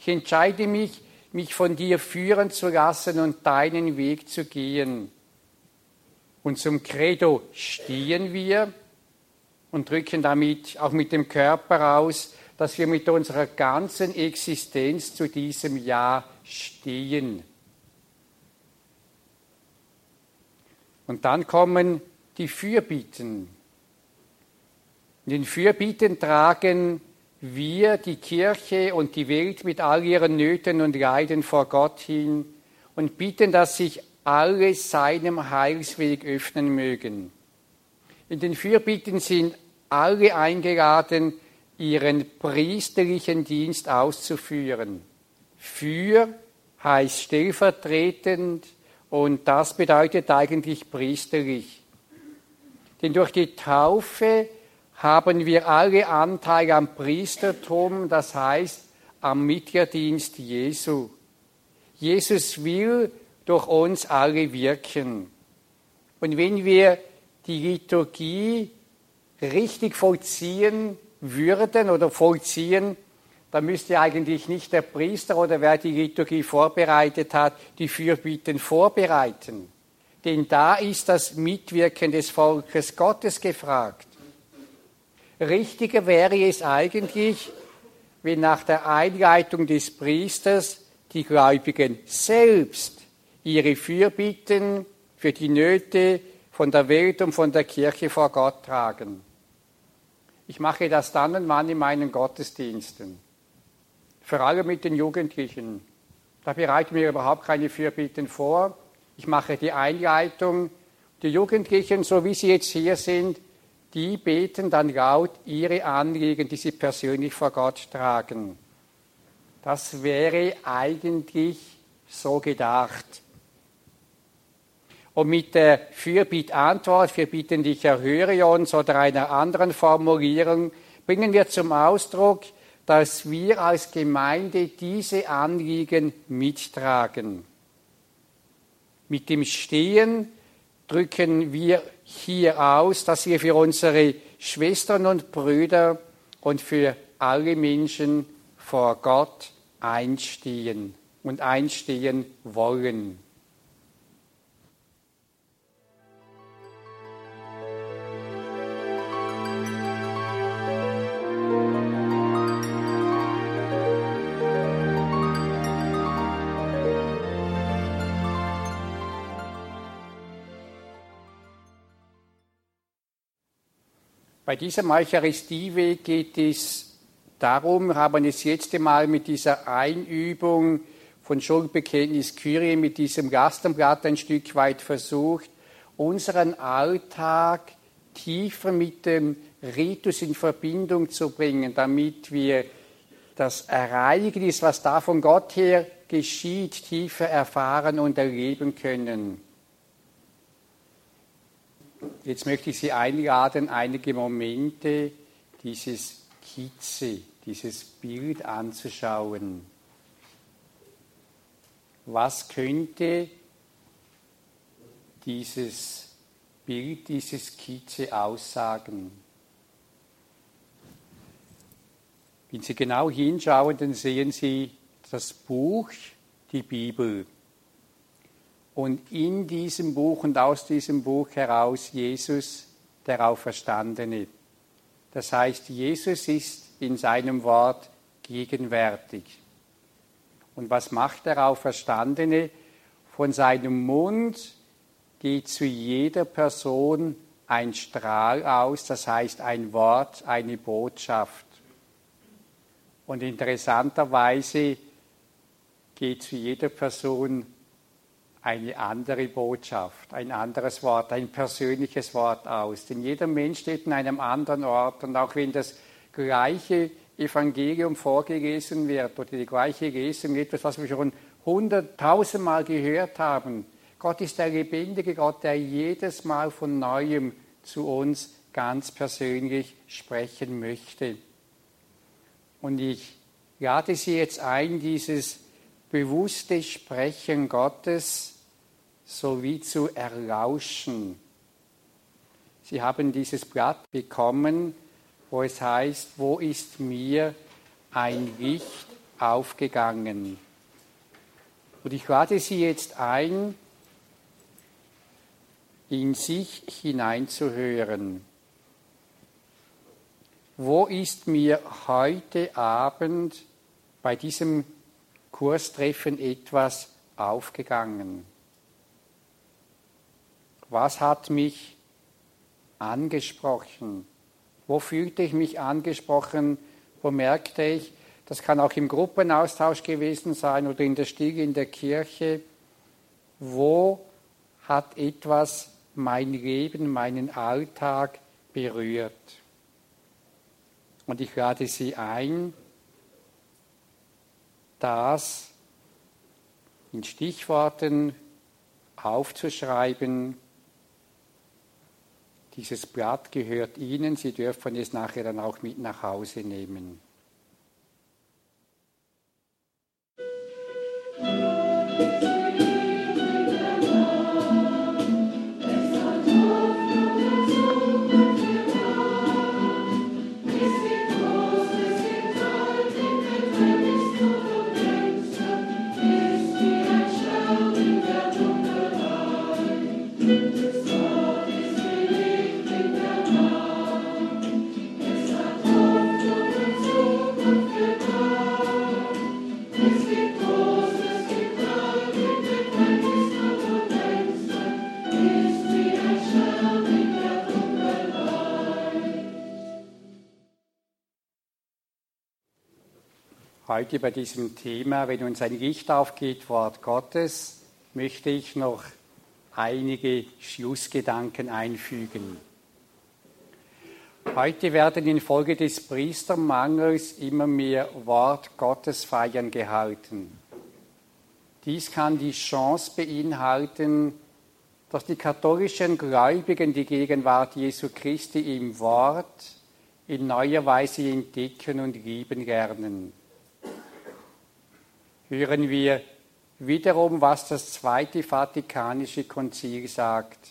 Ich entscheide mich, mich von dir führen zu lassen und deinen Weg zu gehen. Und zum Credo stehen wir und drücken damit auch mit dem Körper aus, dass wir mit unserer ganzen Existenz zu diesem Ja stehen. Und dann kommen die Fürbitten. In den Fürbitten tragen wir die Kirche und die Welt mit all ihren Nöten und Leiden vor Gott hin und bitten, dass sich alle seinem Heilsweg öffnen mögen. In den Fürbitten sind alle eingeladen, ihren priesterlichen Dienst auszuführen. Für heißt stellvertretend, und das bedeutet eigentlich priesterlich. Denn durch die Taufe haben wir alle Anteil am Priestertum, das heißt am Mitgliederdienst Jesu. Jesus will durch uns alle wirken. Und wenn wir die Liturgie richtig vollziehen würden oder vollziehen, da müsste eigentlich nicht der Priester oder wer die Liturgie vorbereitet hat, die Fürbitten vorbereiten. Denn da ist das Mitwirken des Volkes Gottes gefragt. Richtiger wäre es eigentlich, wenn nach der Einleitung des Priesters die Gläubigen selbst ihre Fürbitten für die Nöte von der Welt und von der Kirche vor Gott tragen. Ich mache das dann und wann in meinen Gottesdiensten. Vor allem mit den Jugendlichen. Da bereite ich mir überhaupt keine Fürbitten vor. Ich mache die Einleitung. Die Jugendlichen, so wie sie jetzt hier sind, die beten dann laut ihre Anliegen, die sie persönlich vor Gott tragen. Das wäre eigentlich so gedacht. Und mit der Fürbittantwort, wir bitten dich, erhöre uns oder einer anderen Formulierung, bringen wir zum Ausdruck, dass wir als Gemeinde diese Anliegen mittragen. Mit dem Stehen drücken wir hier aus, dass wir für unsere Schwestern und Brüder und für alle Menschen vor Gott einstehen und einstehen wollen. Bei diesem Eucharistieweg geht es darum, haben es jetzt einmal mit dieser Einübung von Schuldbekenntnis Kyrie, mit diesem Gastenblatt ein Stück weit versucht, unseren Alltag tiefer mit dem Ritus in Verbindung zu bringen, damit wir das Ereignis, was da von Gott her geschieht, tiefer erfahren und erleben können. Jetzt möchte ich Sie einladen, einige Momente dieses Skizze, dieses Bild anzuschauen. Was könnte dieses Bild, diese Skizze aussagen? Wenn Sie genau hinschauen, dann sehen Sie das Buch, die Bibel und in diesem Buch und aus diesem Buch heraus Jesus, der Auferstandene. Das heißt, Jesus ist in seinem Wort gegenwärtig. Und was macht der Auferstandene? Von seinem Mund geht zu jeder Person ein Strahl aus, das heißt ein Wort, eine Botschaft. Und interessanterweise geht zu jeder Person eine andere Botschaft, ein anderes Wort, ein persönliches Wort aus. Denn jeder Mensch steht in einem anderen Ort und auch wenn das gleiche Evangelium vorgelesen wird oder die gleiche Lesung, etwas, was wir schon hunderttausendmal gehört haben, Gott ist der lebendige Gott, der jedes Mal von neuem zu uns ganz persönlich sprechen möchte. Und ich lade Sie jetzt ein, dieses bewusste Sprechen Gottes sowie zu erlauschen. Sie haben dieses Blatt bekommen, wo es heißt, wo ist mir ein Licht aufgegangen. Und ich lade Sie jetzt ein, in sich hineinzuhören. Wo ist mir heute Abend bei diesem Kurstreffen etwas aufgegangen? Was hat mich angesprochen? Wo fühlte ich mich angesprochen? Wo merkte ich, das kann auch im Gruppenaustausch gewesen sein oder in der Stiege in der Kirche, wo hat etwas mein Leben, meinen Alltag berührt? Und ich lade Sie ein, das in Stichworten aufzuschreiben. Dieses Blatt gehört Ihnen, Sie dürfen es nachher dann auch mit nach Hause nehmen. Heute bei diesem Thema, wenn uns ein Licht aufgeht, Wort Gottes, möchte ich noch einige Schlussgedanken einfügen. Heute werden infolge des Priestermangels immer mehr Wort Gottes feiern gehalten. Dies kann die Chance beinhalten, dass die katholischen Gläubigen die Gegenwart Jesu Christi im Wort in neuer Weise entdecken und lieben lernen hören wir wiederum, was das Zweite Vatikanische Konzil sagt.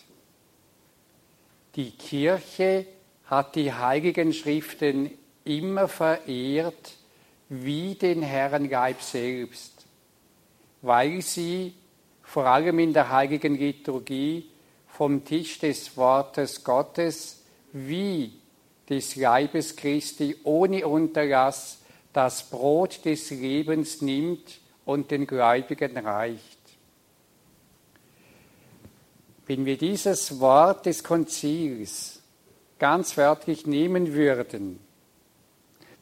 Die Kirche hat die heiligen Schriften immer verehrt wie den Herrn Geib selbst, weil sie vor allem in der heiligen Liturgie vom Tisch des Wortes Gottes wie des Leibes Christi ohne Unterlass das Brot des Lebens nimmt und den Gläubigen reicht. Wenn wir dieses Wort des Konzils ganz wörtlich nehmen würden,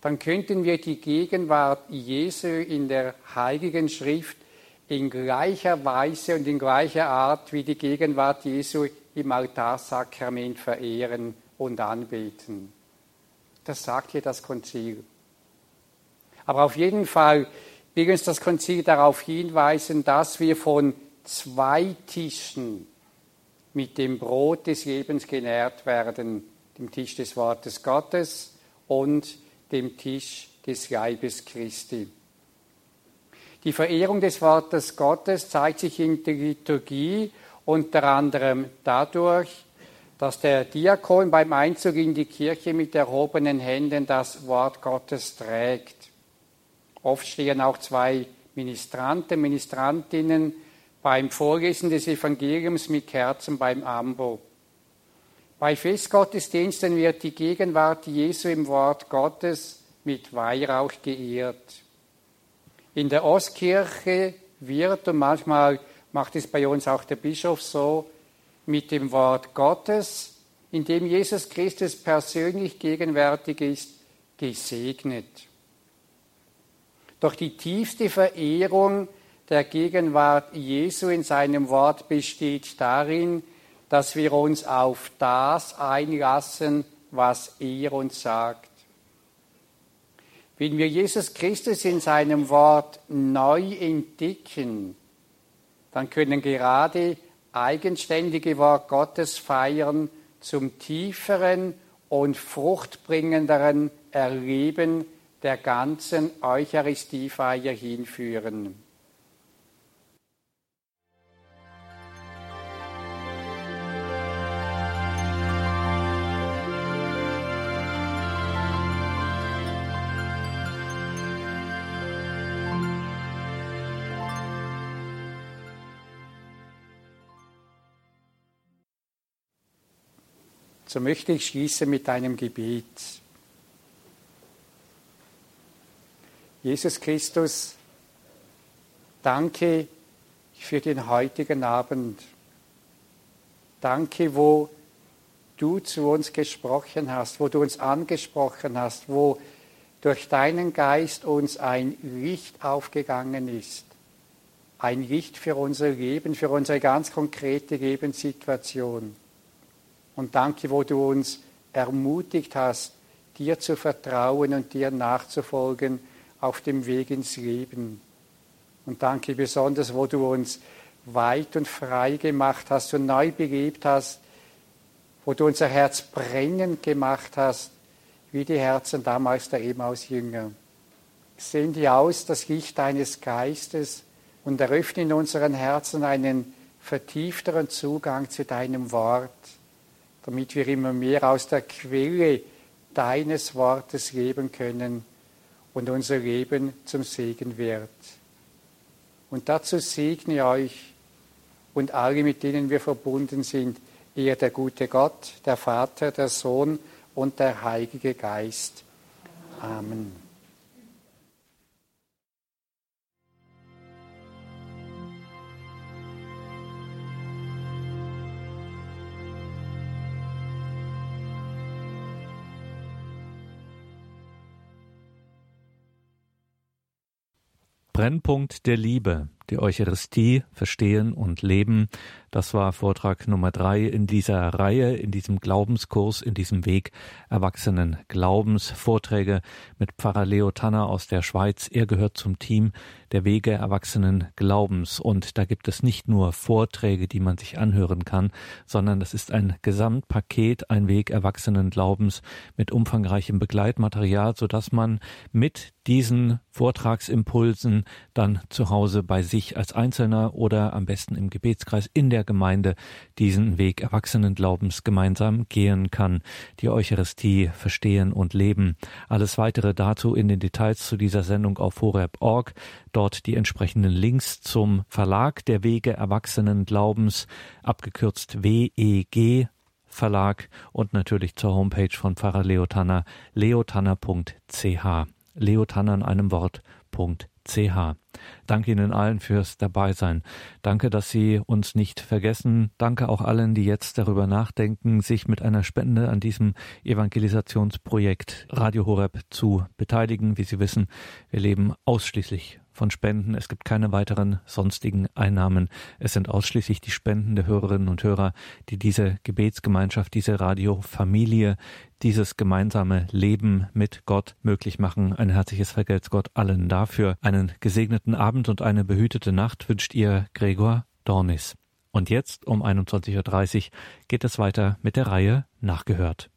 dann könnten wir die Gegenwart Jesu in der Heiligen Schrift in gleicher Weise und in gleicher Art wie die Gegenwart Jesu im Altarsakrament verehren und anbeten. Das sagt hier das Konzil. Aber auf jeden Fall will uns das Konzil darauf hinweisen, dass wir von zwei Tischen mit dem Brot des Lebens genährt werden, dem Tisch des Wortes Gottes und dem Tisch des Leibes Christi. Die Verehrung des Wortes Gottes zeigt sich in der Liturgie unter anderem dadurch, dass der Diakon beim Einzug in die Kirche mit erhobenen Händen das Wort Gottes trägt. Oft stehen auch zwei Ministranten, Ministrantinnen beim Vorlesen des Evangeliums mit Kerzen beim Ambo. Bei Festgottesdiensten wird die Gegenwart Jesu im Wort Gottes mit Weihrauch geehrt. In der Ostkirche wird, und manchmal macht es bei uns auch der Bischof so, mit dem Wort Gottes, in dem Jesus Christus persönlich gegenwärtig ist, gesegnet. Doch die tiefste Verehrung der Gegenwart Jesu in seinem Wort besteht darin, dass wir uns auf das einlassen, was er uns sagt. Wenn wir Jesus Christus in seinem Wort neu entdecken, dann können gerade eigenständige Wort Gottes feiern zum tieferen und fruchtbringenderen Erleben der ganzen Eucharistiefeier hinführen. So möchte ich schließen mit einem Gebet. Jesus Christus, danke für den heutigen Abend. Danke, wo du zu uns gesprochen hast, wo du uns angesprochen hast, wo durch deinen Geist uns ein Licht aufgegangen ist. Ein Licht für unser Leben, für unsere ganz konkrete Lebenssituation. Und danke, wo du uns ermutigt hast, dir zu vertrauen und dir nachzufolgen auf dem Weg ins Leben. Und danke besonders, wo du uns weit und frei gemacht hast und neu belebt hast, wo du unser Herz brennend gemacht hast, wie die Herzen damals der Emaus-Jünger. Sende aus das Licht deines Geistes und eröffne in unseren Herzen einen vertiefteren Zugang zu deinem Wort, damit wir immer mehr aus der Quelle deines Wortes leben können und unser Leben zum Segen wird. Und dazu segne euch und alle, mit denen wir verbunden sind, ihr der gute Gott, der Vater, der Sohn und der Heilige Geist. Amen. Brennpunkt der Liebe die Eucharistie verstehen und leben. Das war Vortrag Nummer drei in dieser Reihe, in diesem Glaubenskurs, in diesem Weg Erwachsenen Glaubens. Vorträge mit Pfarrer Leo Tanner aus der Schweiz. Er gehört zum Team der Wege Erwachsenen Glaubens. Und da gibt es nicht nur Vorträge, die man sich anhören kann, sondern es ist ein Gesamtpaket, ein Weg Erwachsenen Glaubens mit umfangreichem Begleitmaterial, sodass man mit diesen Vortragsimpulsen dann zu Hause bei sich als Einzelner oder am besten im Gebetskreis in der Gemeinde diesen Weg Erwachsenenglaubens gemeinsam gehen kann, die Eucharistie verstehen und leben. Alles weitere dazu in den Details zu dieser Sendung auf horeb.org. Dort die entsprechenden Links zum Verlag der Wege Erwachsenenglaubens, abgekürzt WEG Verlag und natürlich zur Homepage von Pfarrer Leotanner, leotanner.ch leotanner in einem Wort.ch. Danke Ihnen allen fürs Dabeisein. Danke, dass Sie uns nicht vergessen. Danke auch allen, die jetzt darüber nachdenken, sich mit einer Spende an diesem Evangelisationsprojekt Radio Horeb zu beteiligen. Wie Sie wissen, wir leben ausschließlich von Spenden. Es gibt keine weiteren sonstigen Einnahmen. Es sind ausschließlich die Spenden der Hörerinnen und Hörer, die diese Gebetsgemeinschaft, diese Radiofamilie, dieses gemeinsame Leben mit Gott möglich machen. Ein herzliches Vergelt's Gott allen dafür. Einen gesegneten Abend und eine behütete Nacht wünscht ihr Gregor Dornis. Und jetzt um 21.30 Uhr geht es weiter mit der Reihe Nachgehört.